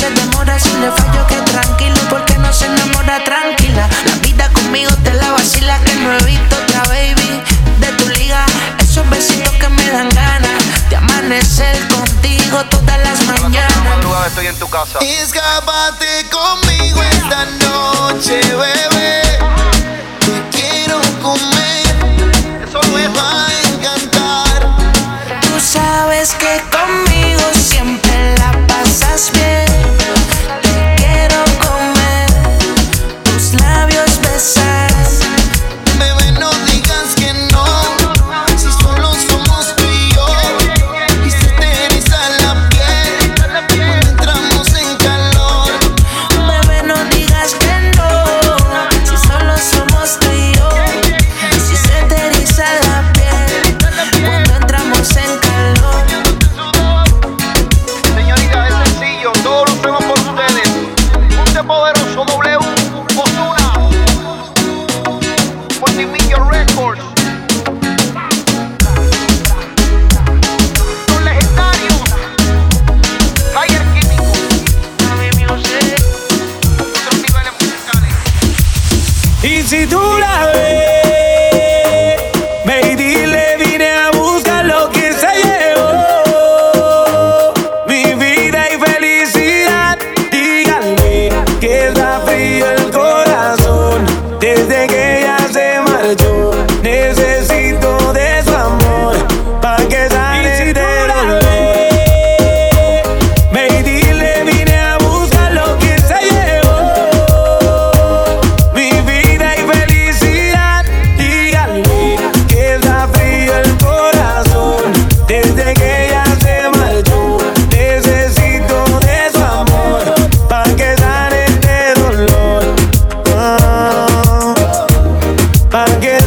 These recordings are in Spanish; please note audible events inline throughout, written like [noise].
Se demora. Si le fallo, que tranquilo, porque no se enamora tranquila. La vida conmigo te la vacila, que no he visto otra baby de tu liga. Esos besitos que me dan ganas de amanecer contigo todas las La mañanas. madrugada estoy en tu casa. Escápate conmigo esta noche, bebé. Te quiero comer.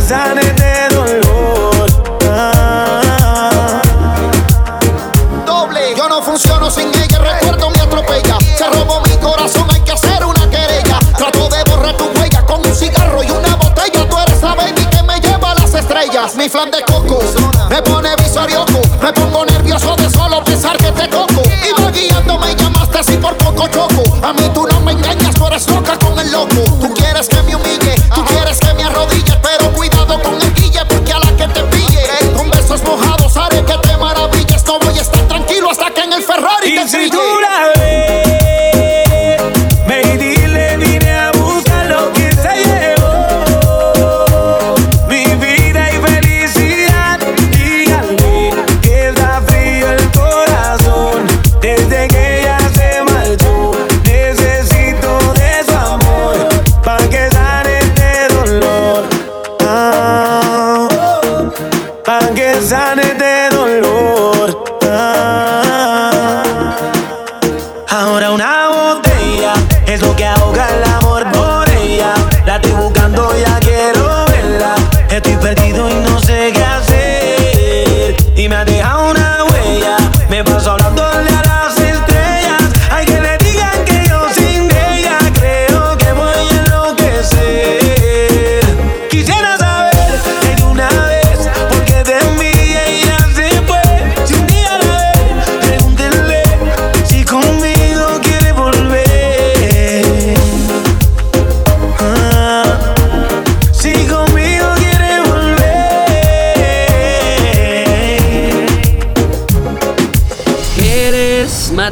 Sane este dolor. Doble. Yo no funciono sin ella. Recuerdo me atropella. Se robó mi corazón. Hay que hacer una querella. Trato de borrar tu huella con un cigarro y una botella. Tú eres la baby que me lleva a las estrellas. Mi flan de coco me pone visorioco. Me pongo nervioso de solo pensar que te toco. Iba guiando, me llamaste así por poco choco. A mí tú no me engañas, tú eres loca con el loco. Tú quieres que me humille, tú quieres que me arrodille.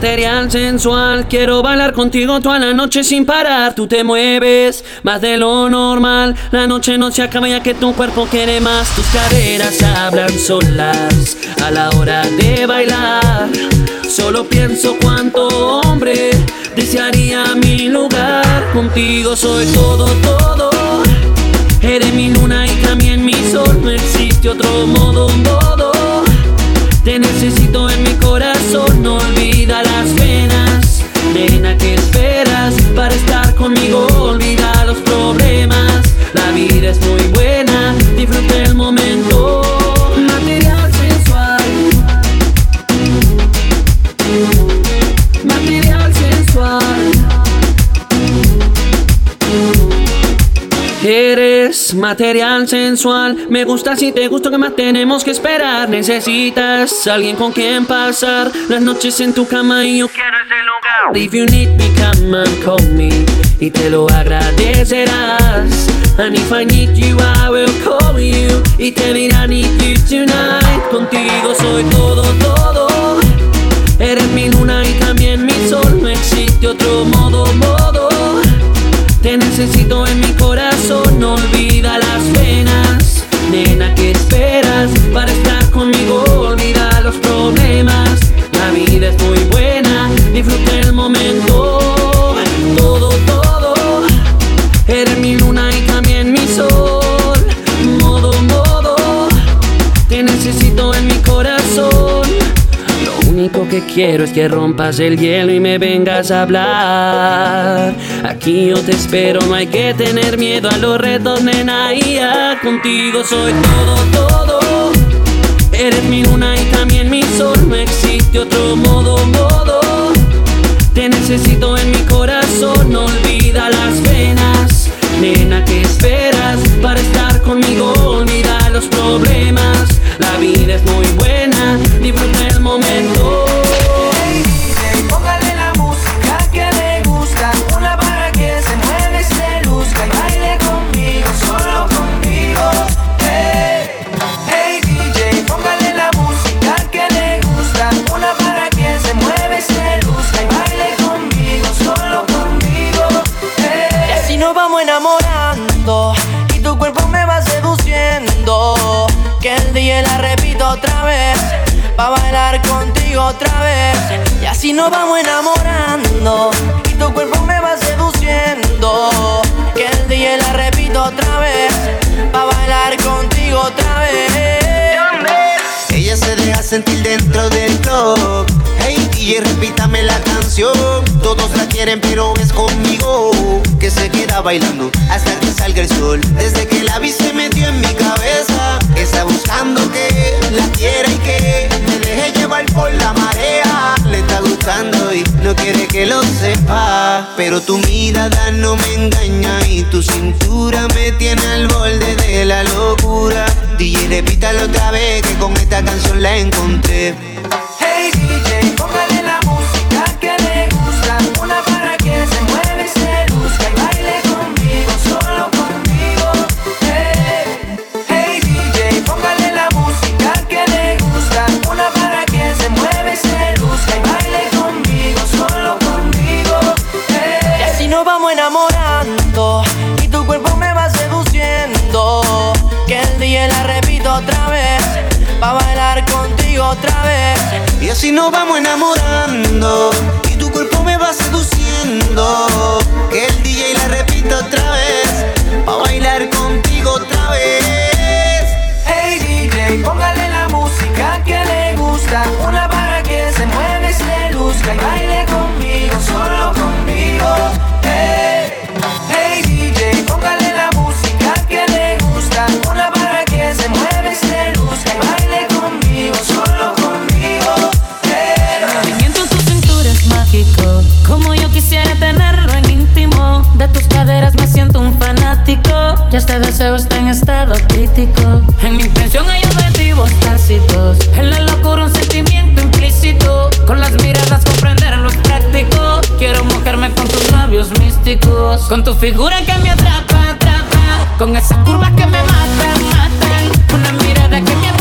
Material sensual. Quiero bailar contigo toda la noche sin parar. Tú te mueves más de lo normal. La noche no se acaba ya que tu cuerpo quiere más. Tus caderas hablan solas a la hora de bailar. Solo pienso cuánto hombre desearía mi lugar. Contigo soy todo, todo. Eres mi luna y también mi sol. No existe otro modo, modo. Te necesito en mi corazón, no olvida es muy buena, disfruta el momento. Material sensual. Material sensual. Eres material sensual, me gusta si te gusto, que más tenemos que esperar? Necesitas alguien con quien pasar las noches en tu cama y yo quiero ese lugar. If you need me, come and call me y te lo agradecerás. And if I need you, I will call you y te diré I need you tonight. Contigo soy todo, todo. Eres mi luna y también mi sol, no existe otro modo, modo. Te necesito quiero es que rompas el hielo y me vengas a hablar. Aquí yo te espero, no hay que tener miedo a los retos, nena. Y ya contigo soy todo, todo. Eres mi luna y también mi sol, no existe otro modo, modo. Te necesito en mi corazón, no olvida las penas. Nena, ¿qué esperas para estar conmigo? Olvida los problemas. La vida es muy buena, disfruta el momento. Vez. Pa' bailar contigo otra vez Y así nos vamos enamorando Y tu cuerpo me va seduciendo Que el día la repito otra vez Pa' bailar contigo otra vez Ella se deja sentir dentro del club. DJ, repítame la canción. Todos la quieren, pero es conmigo que se queda bailando hasta que salga el sol. Desde que la vi se metió en mi cabeza. Está buscando que la quiera y que me deje llevar por la marea. Le está gustando y no quiere que lo sepa. Pero tu mirada no me engaña y tu cintura me tiene al borde de la locura. DJ, repítalo otra vez que con esta canción la encontré. Hey DJ, póngale Y así nos vamos enamorando Y tu cuerpo me va seduciendo Que el DJ la repita otra vez Pa' bailar contigo otra vez. Hey DJ, póngale la música que le gusta Una para que se mueve, se luzca y baile Ya este deseo está en estado crítico. En mi intención hay objetivos tácitos. En la locura un sentimiento implícito. Con las miradas comprender lo práctico. Quiero mojarme con tus labios místicos. Con tu figura que me atrapa, atrapa. Con esas curvas que me matan, matan. Una mirada que me ataca,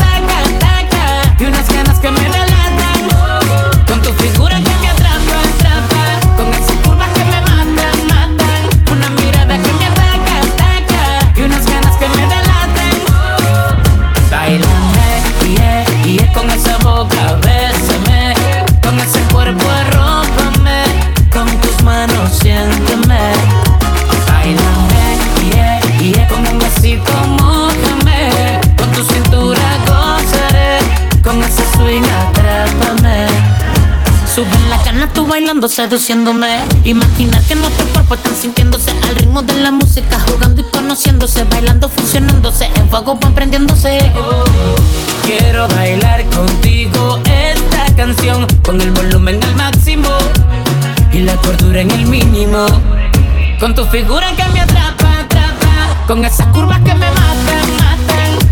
seduciéndome. Imaginar que nuestros cuerpos están sintiéndose al ritmo de la música, jugando y conociéndose, bailando, funcionándose, en fuego van prendiéndose. quiero bailar contigo esta canción con el volumen al máximo y la cordura en el mínimo. Con tu figura que me atrapa, atrapa, con esas curvas que me matan, matan,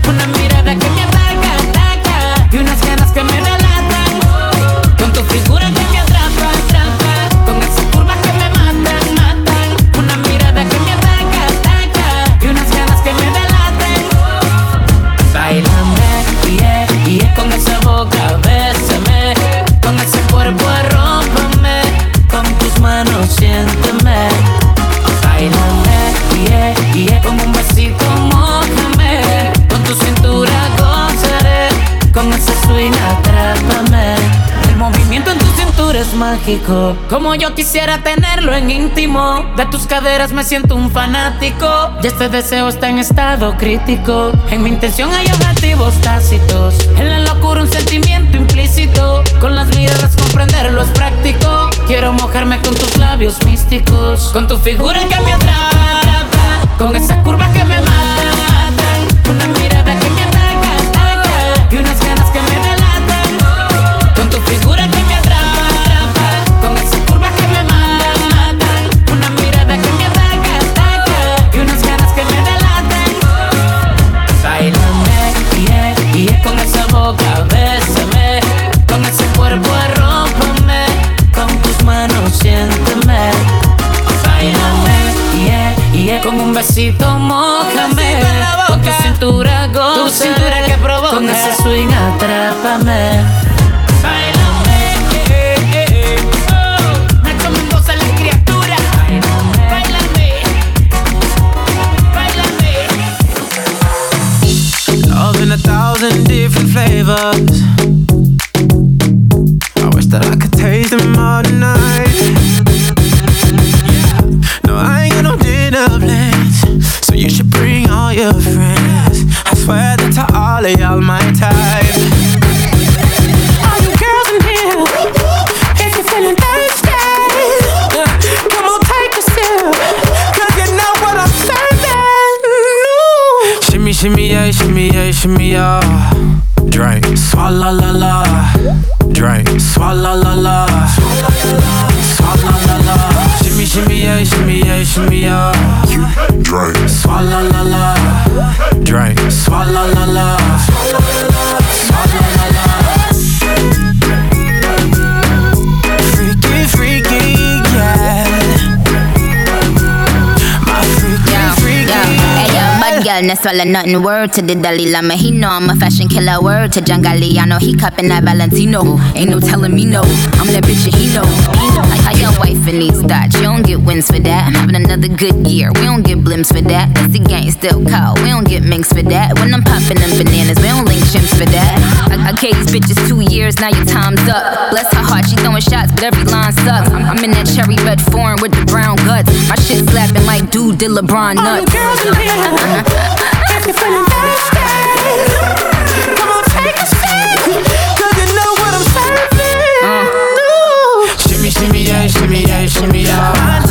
mágico, como yo quisiera tenerlo en íntimo. De tus caderas me siento un fanático, y este deseo está en estado crítico. En mi intención hay objetivos tácitos, en la locura un sentimiento implícito. Con las miradas comprenderlo es práctico. Quiero mojarme con tus labios místicos, con tu figura que La la. La la. Freaky, freaky, yeah. My freaky, freaky. hey yo, bad girl, no swallow nothing. Word to the Dalai Lama, he know I'm a fashion killer. Word to John Galliano, he cupping that Valentino. Ain't no telling me no, I'm that bitch and he know. Like how your wife in these thoughts, you don't get wins for that. I'm having another good year, we don't get blimps for that. That's the gang still cold, we don't get minks for that. When I'm popping them bananas, we don't link chimps for that. I, I gave these bitches two years, now your time's up. Bless her heart, she throwing shots, but every line sucks. I'm, I'm in that cherry red foreign with the brown guts. My shit slapping like dude did LeBron nuts. All nuts. girls in here, if you're feeling thirsty, shimmy, yeah, shimmy, yeah,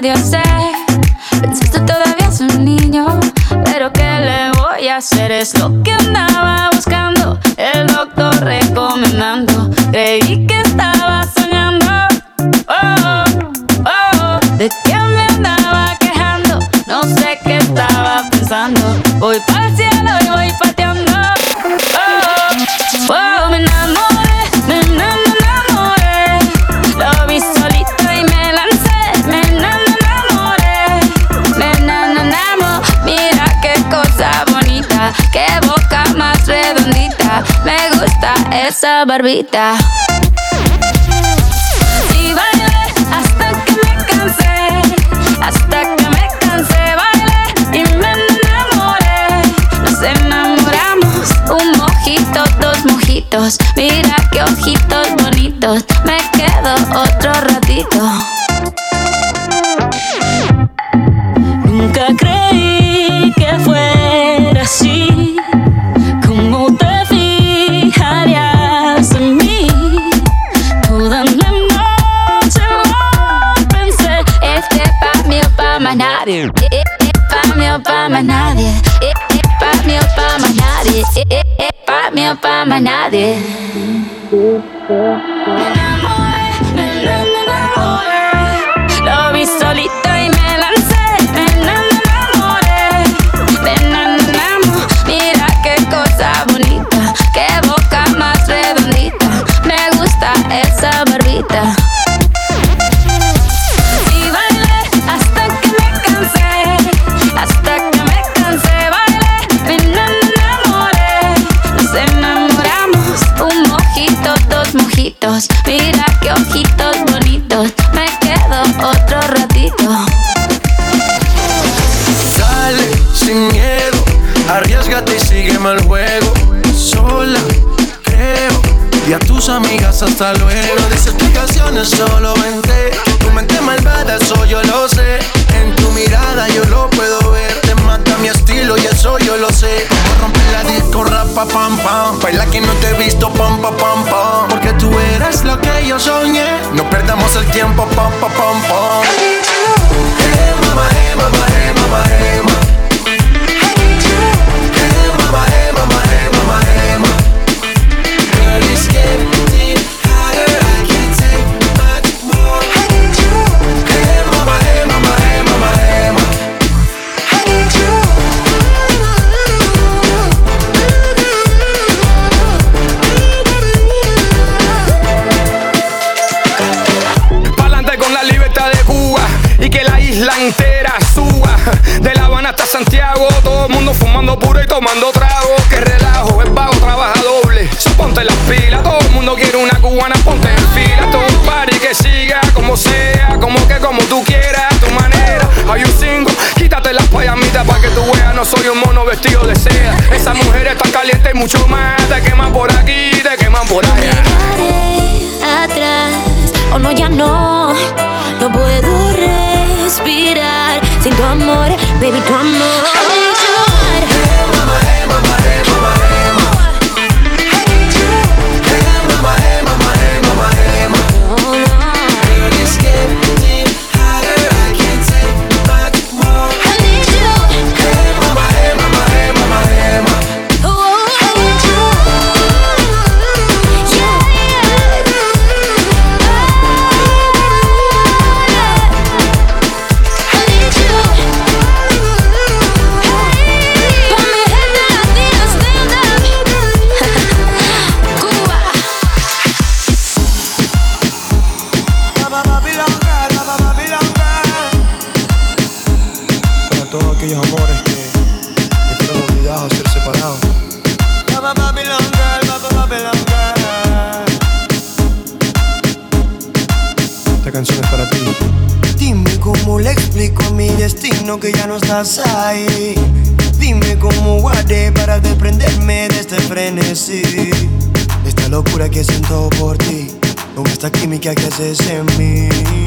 medio se. Pensaste todavía es un niño, pero ¿qué le voy a hacer? Es lo que andaba barbita. hasta luego. De explicaciones solo vente. Tu mente malvada, eso yo lo sé. En tu mirada yo lo puedo ver. Te mata mi estilo y eso yo lo sé. Rompe la disco, rapa, pam, pam. Baila que no te he visto, pam, pam, pam, pam. Porque tú eres lo que yo soñé. No perdamos el tiempo, pam, pam, pam. mucho más. Te queman por aquí, te queman por allá. No atrás, o oh no, ya no. No puedo respirar sin tu amor, baby, tu amor. Hasta química que haces en mí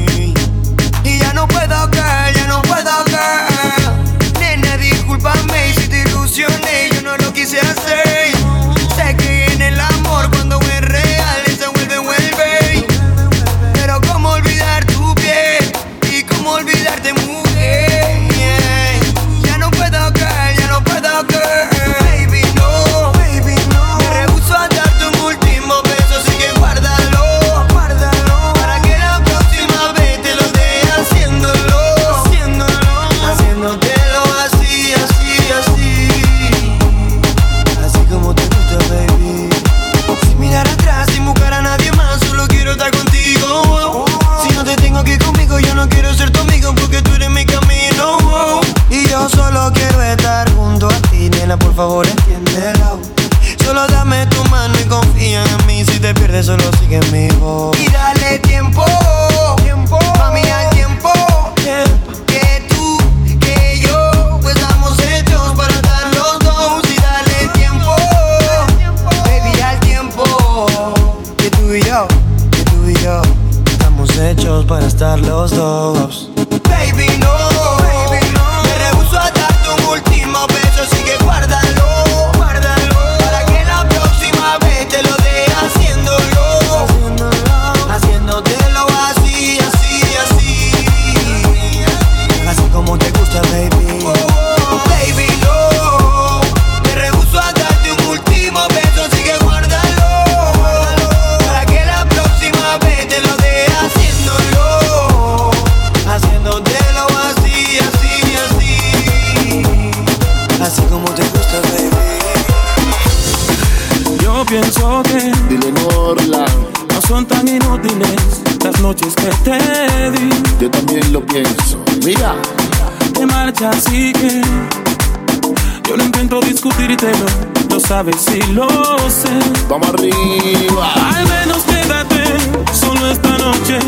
sabes si lo sé. Vamos arriba. Al menos quédate solo esta noche.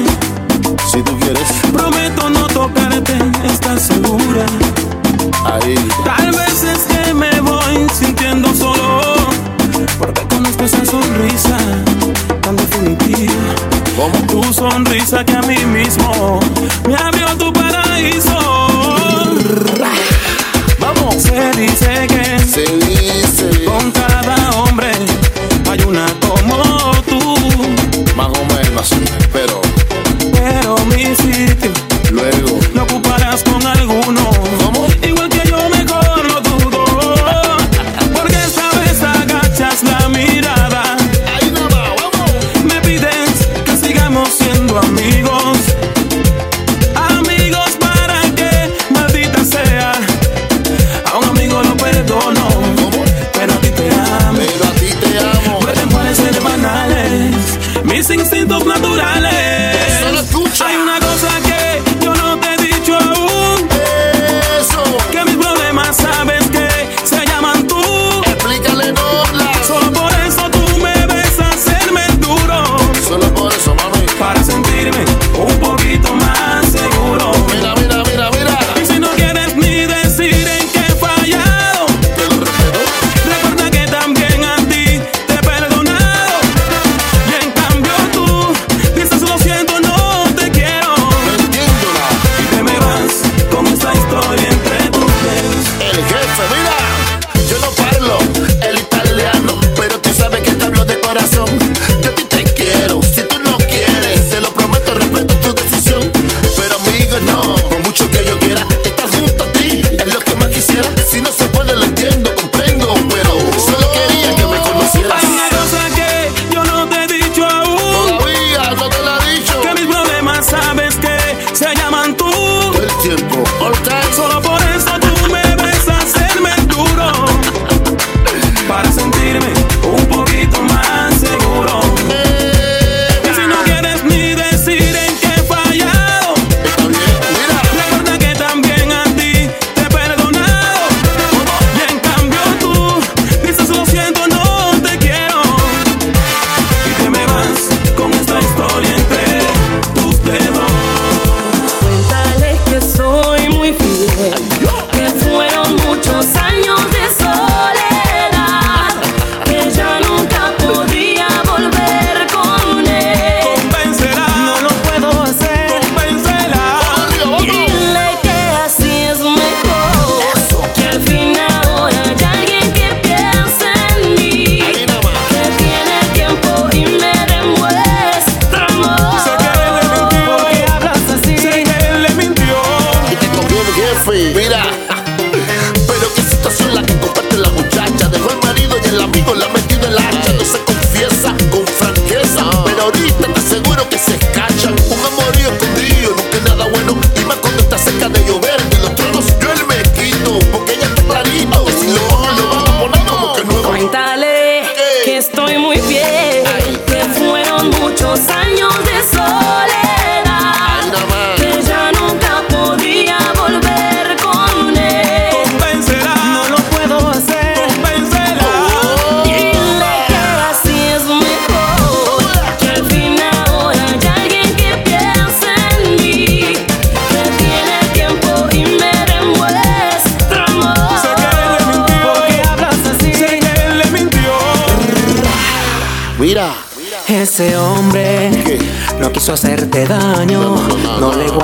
Si tú quieres. Prometo no tocarte, estás segura. Ahí. Tal vez es que me voy sintiendo solo. Porque conozco esa sonrisa tan definitiva. Como tu sonrisa que a mí mismo me abrió tu paraíso. Se dice que. Se dice. Con cada hombre hay una como tú. Más o menos, pero. Pero mi sitio. Luego. Lo ocuparás con alguno.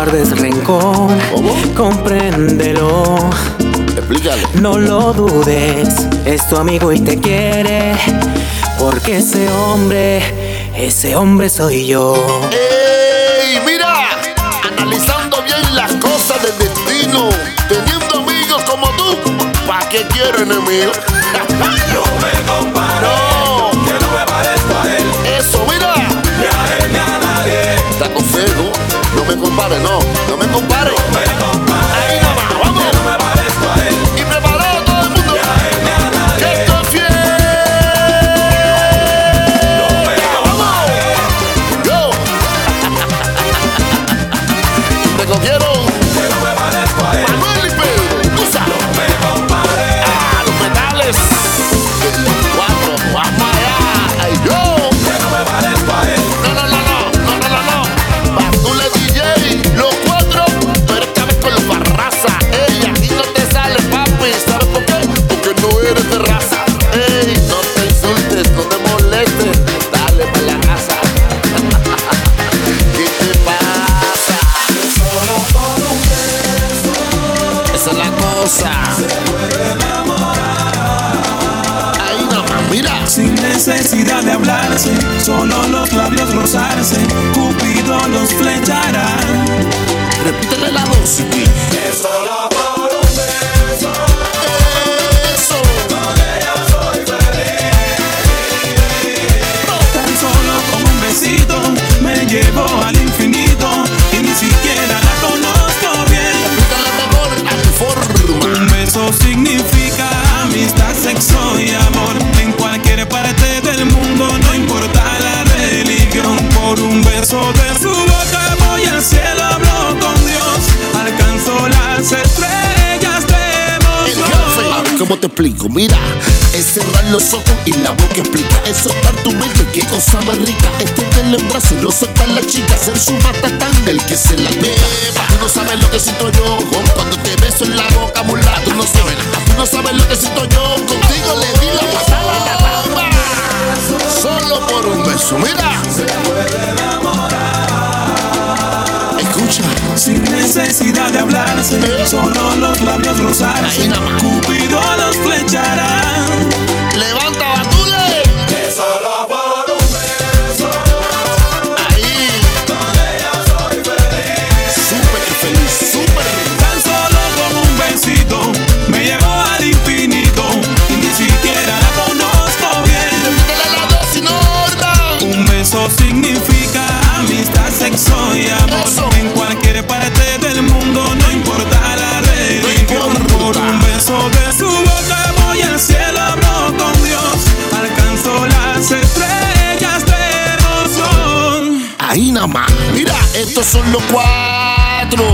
guardes rencor. ¿Cómo? Compréndelo. Explícale. No lo dudes, es tu amigo y te quiere. Porque ese hombre, ese hombre soy yo. ¡Ey! Mira, analizando bien las cosas del destino, teniendo amigos como tú, ¿para qué quiero enemigos? [laughs] Yo me comparo. no me compare, no, no me compare. que se la. Tú no sabes lo que siento yo con cuando te beso en la boca, mula, tú no sabes. Tú no sabes lo que siento yo contigo, le di la pasada la palma. Solo por un beso, mira. Se puede enamorar. Escucha. Sin necesidad de hablarse, eh. solo los labios rozarse. Cupido los flechará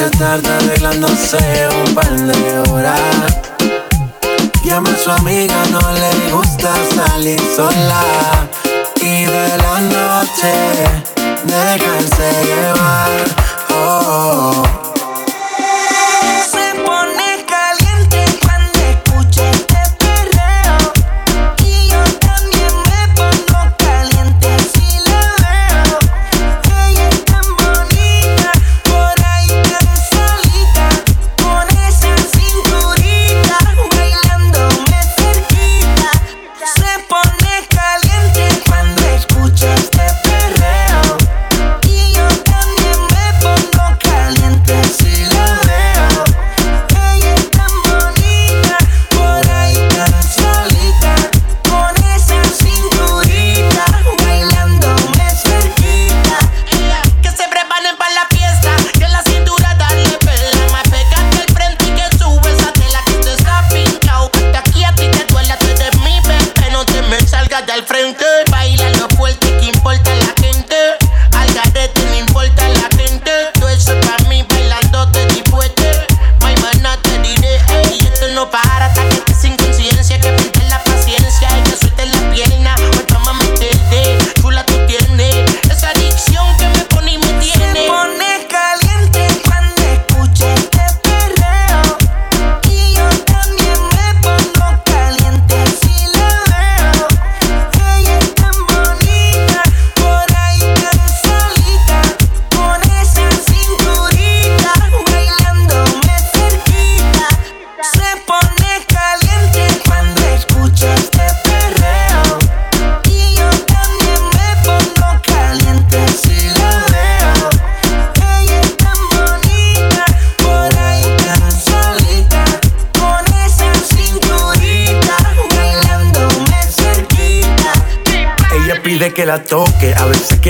se tarda arreglándose un par de horas. Llama a su amiga, no le gusta salir sola. Y de la noche, dejarse llevar. oh. oh, oh.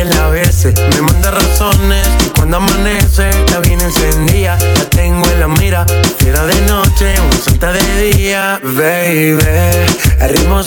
que la bese. Me manda razones cuando amanece. La bien encendida, la tengo en la mira. Fiera de noche, una santa de día, baby. El ritmo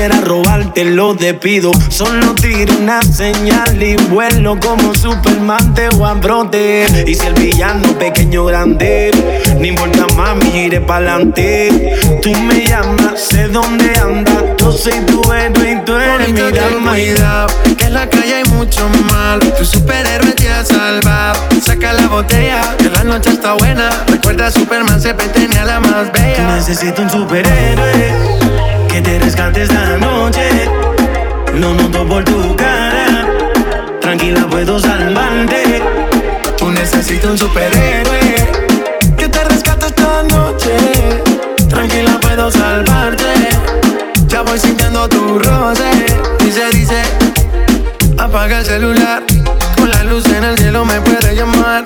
Quiera robarte lo despido. Solo tiro una señal y vuelo como Superman te voy a proteger. Y si el villano pequeño grande, no importa mami, iré pa'lante. Tú me llamas, sé dónde andas. Yo soy tu héroe y tú eres mi alma. Que en la calle hay mucho mal. Tu superhéroe te ha salvado. Saca la botella, que la noche está buena. Recuerda a Superman, se tenía la más bella. Tú necesito un superhéroe que te rescate esta noche. Lo noto por tu cara. Tranquila, puedo salvarte. Tú necesitas un superhéroe que te rescate esta noche. Tranquila, puedo salvarte. Ya voy sintiendo tu roce. Dice, dice, apaga el celular. Con la luz en el cielo me puede llamar.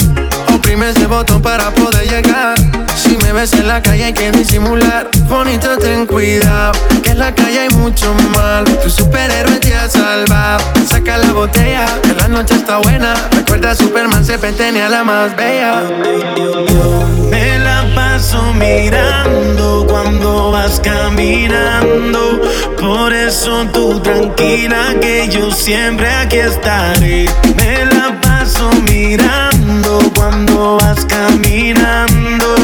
Oprime ese botón para poder llegar. Si me ves en la calle hay que disimular. Bonito, ten cuidado. Que en la calle hay mucho mal. Tu superhéroe te ha salvado. Saca la botella, que la noche está buena. Recuerda a Superman, se tenía la más bella. Me la paso mirando cuando vas caminando. Por eso tú tranquila que yo siempre aquí estaré. Me la paso mirando cuando vas caminando.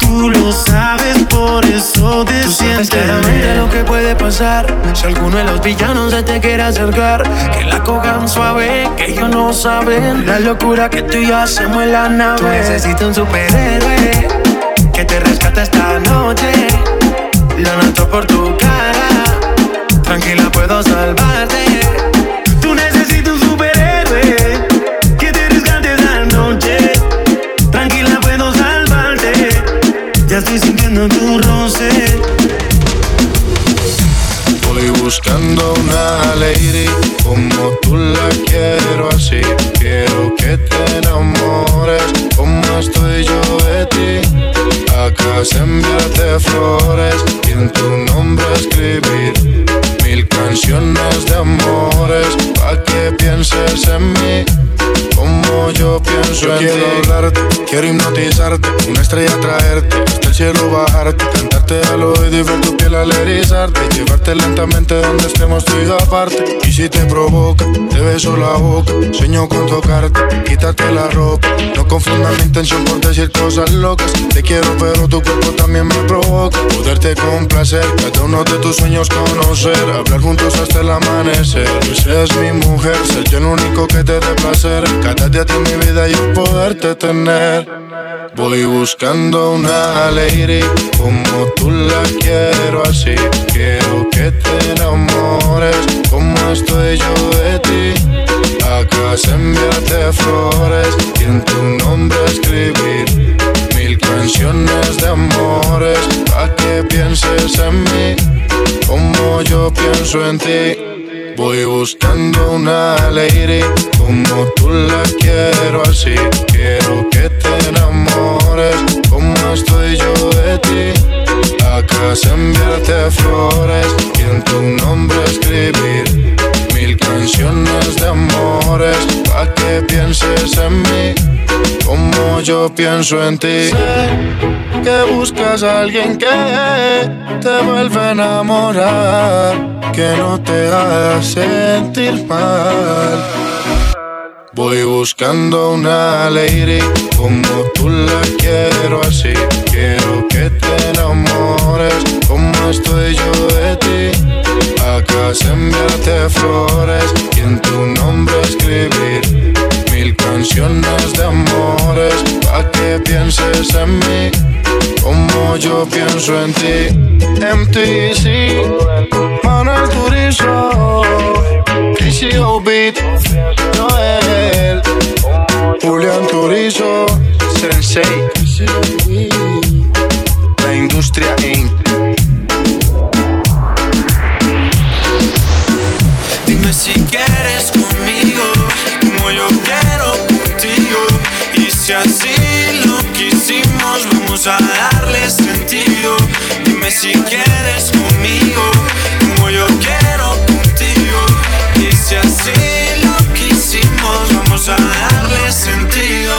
Tú lo sabes, por eso te sientes claramente lo que puede pasar. Si alguno de los villanos se te quiere acercar. Que la cojan suave, que ellos no saben. La locura que tú y yo hacemos en la nave. Tú necesitas un superhéroe Que te rescate esta noche. Lo noto por tu cara. Tranquila puedo salvarte se enviarte flores y en tu nombre escribir mil canciones de amores pa' que pienses en mí. Como yo pienso en quiero ti. hablarte, quiero hipnotizarte, una estrella traerte, hasta el cielo bajarte, cantarte al oído y ver tu piel al erizarte, llevarte lentamente donde estemos tú y yo aparte. Y si te provoca, te beso la boca, sueño con tocarte, quítate la ropa. No confundas mi intención por decir cosas locas. Te quiero, pero tu cuerpo también me provoca. Poderte complacer, cada uno de tus sueños conocer, hablar juntos hasta el amanecer. Tú seas mi mujer, ser yo el único que te dé placer. Cada día de mi vida yo poderte tener. Voy buscando una lady como tú la quiero así. Quiero que te enamores como estoy yo de ti. Acá se enviarte flores y en tu nombre escribir mil canciones de amores pa' que pienses en mí como yo pienso en ti. Voy buscando una lady como tú la quiero así. Quiero que te enamores como estoy yo de ti. Se enviarte flores y en tu nombre escribir mil canciones de amores pa' que pienses en mí como yo pienso en ti. Sé que buscas a alguien que te vuelva a enamorar, que no te haga sentir mal. Voy buscando una lady como tú la quiero así. Quiero que te enamores como estoy yo de ti. Acá se enviarte flores y en tu nombre escribir mil canciones de amores pa' que pienses en mí como yo pienso en ti. MTC, Manuel Turizo, Shigo Beat, Noel, Julián Turizo, Sensei, La Industria Inc. Dime si quieres conmigo, como yo quiero contigo, y si así lo quisimos, vamos a darle sentido. Dime si quieres conmigo, como yo quiero contigo si así lo quisimos, vamos a darle sentido.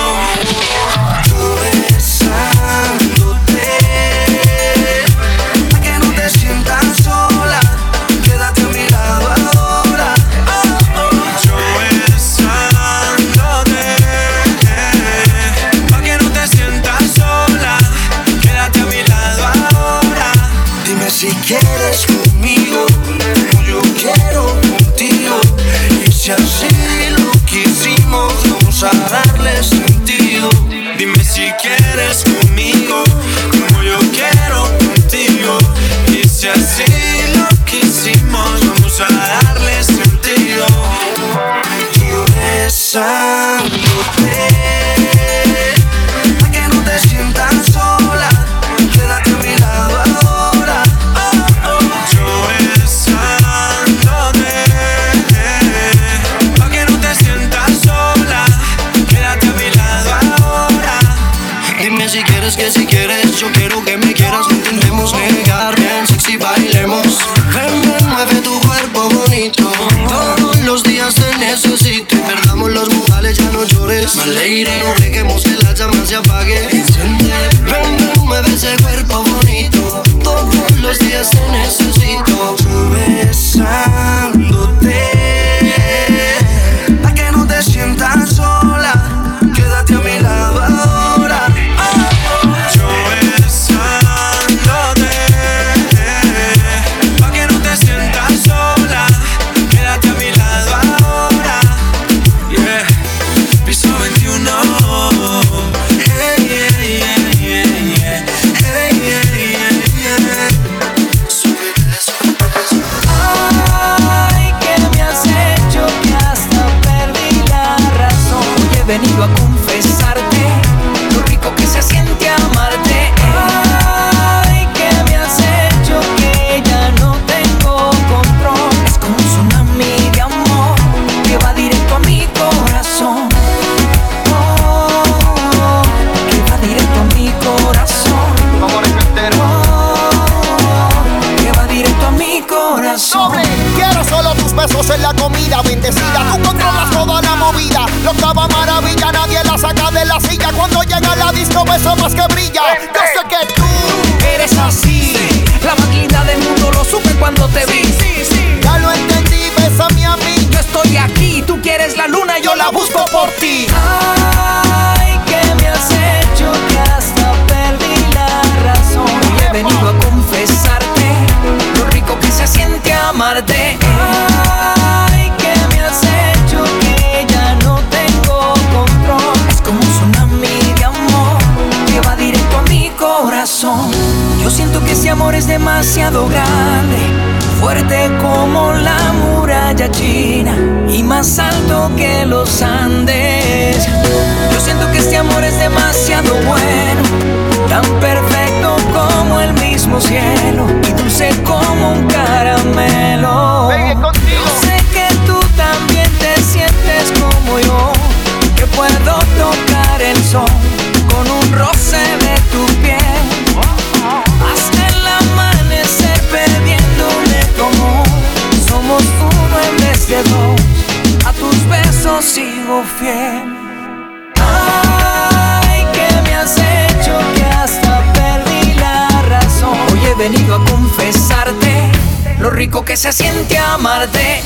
rico que se siente amarte.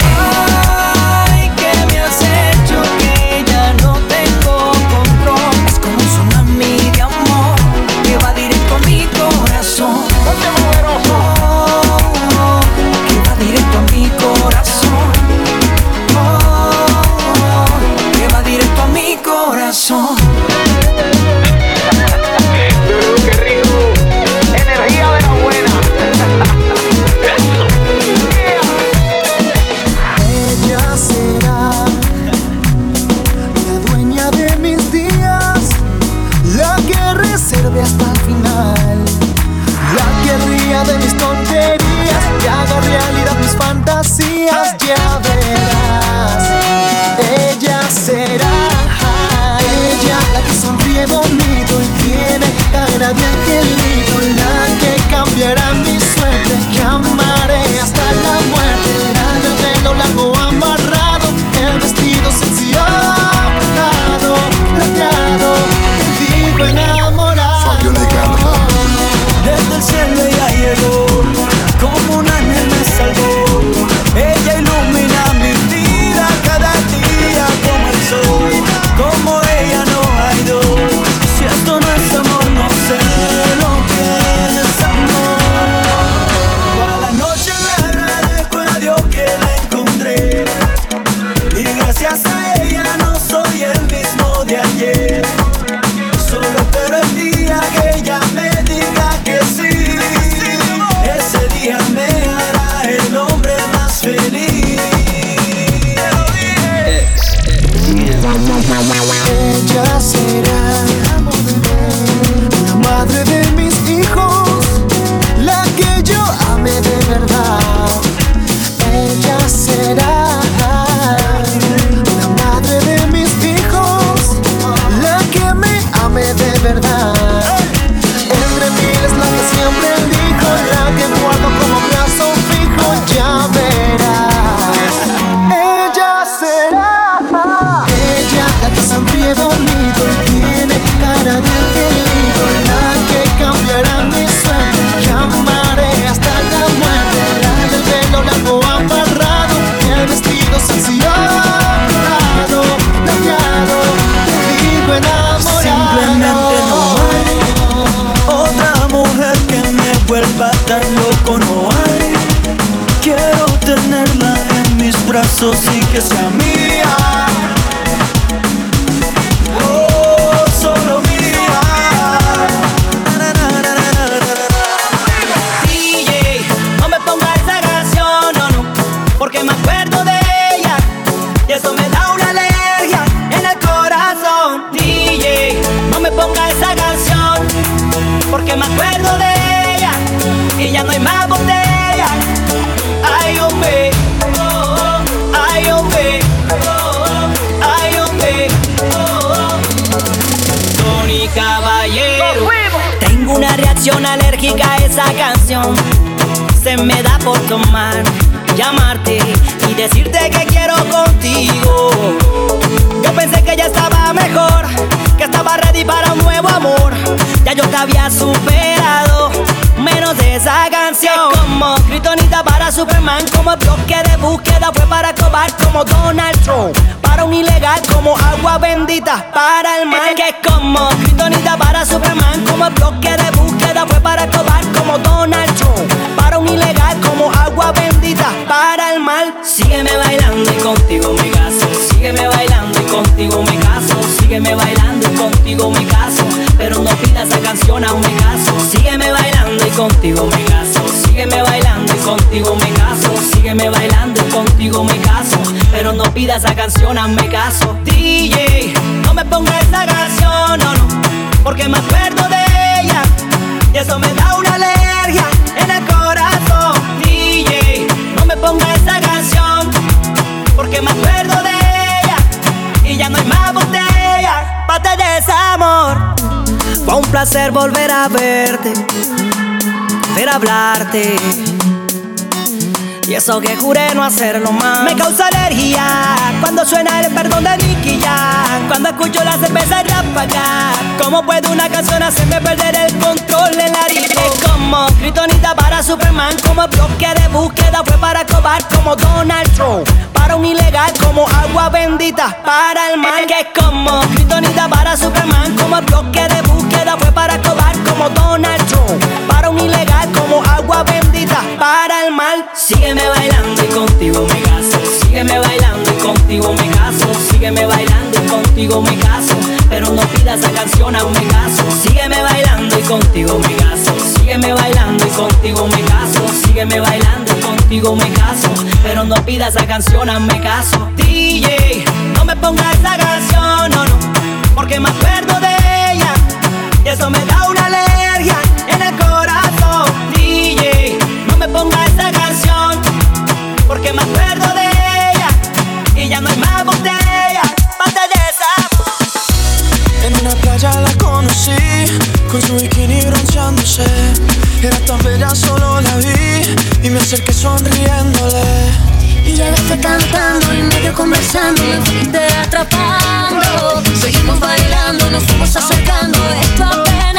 Esa canción. Se me da por tomar, llamarte y decirte que quiero contigo. Yo pensé que ya estaba mejor, que estaba ready para un nuevo amor. Ya yo te había superado, esa canción. Como Kryptonita para Superman, como bloque de búsqueda fue para cobar como Donald Trump. Para un ilegal como agua bendita para el mal. Que como Kryptonita para Superman, como bloque de búsqueda fue para cobar como Donald Trump. Para un ilegal como agua bendita para el mal. Sígueme bailando y contigo me caso. Sígueme bailando y contigo me caso. Sígueme bailando y contigo me caso. Pero no pidas esa canción a un me caso. Sígueme bailando y contigo me caso. Sígueme bailando y contigo me caso. Sígueme bailando y contigo me caso. Pero no pidas esa canción a un me caso. DJ, no me pongas esa canción, no, no. Porque me acuerdo de ella. Y eso me da una alergia en el corazón. DJ, no me pongas esa canción. Porque me acuerdo de ella. Y ya no hay más botella. De desamor. Fue un placer volver a verte. Ver hablarte. Y eso que juré no hacerlo más Me causa alergia Cuando suena el perdón de Nicky Jam Cuando escucho la cerveza ráfaga ¿Cómo puede una canción hacerme perder el control en la Es como Kryptonita para Superman Como bloque de búsqueda fue para cobar como Donald Trump un ilegal como agua bendita para el mal Que es como Kryptonita para Superman Como bloque de búsqueda fue para cobar como Donald Trump. Para un ilegal como agua bendita para el mal Sígueme bailando y contigo me caso Sígueme bailando y contigo me caso Sígueme bailando y contigo me caso Pero no pidas esa canción a un me caso. Sígueme bailando y contigo me caso Sígueme bailando y contigo me caso Sígueme bailando contigo me caso Pero no pidas esa canción a un me caso DJ, no me pongas esa canción, no, no Porque me acuerdo de ella Y eso me da una alergia en el corazón. DJ, no me pongas esa canción Porque me acuerdo de ella Y ya no hay más botella Pate de desamor En una playa la conocí con su bikini bronceándose. Era tan bella, solo la vi y me acerqué sonriéndole. Y llegaste cantando y medio conversando, me fuiste atrapando. Seguimos bailando, nos fuimos acercando, esto apenas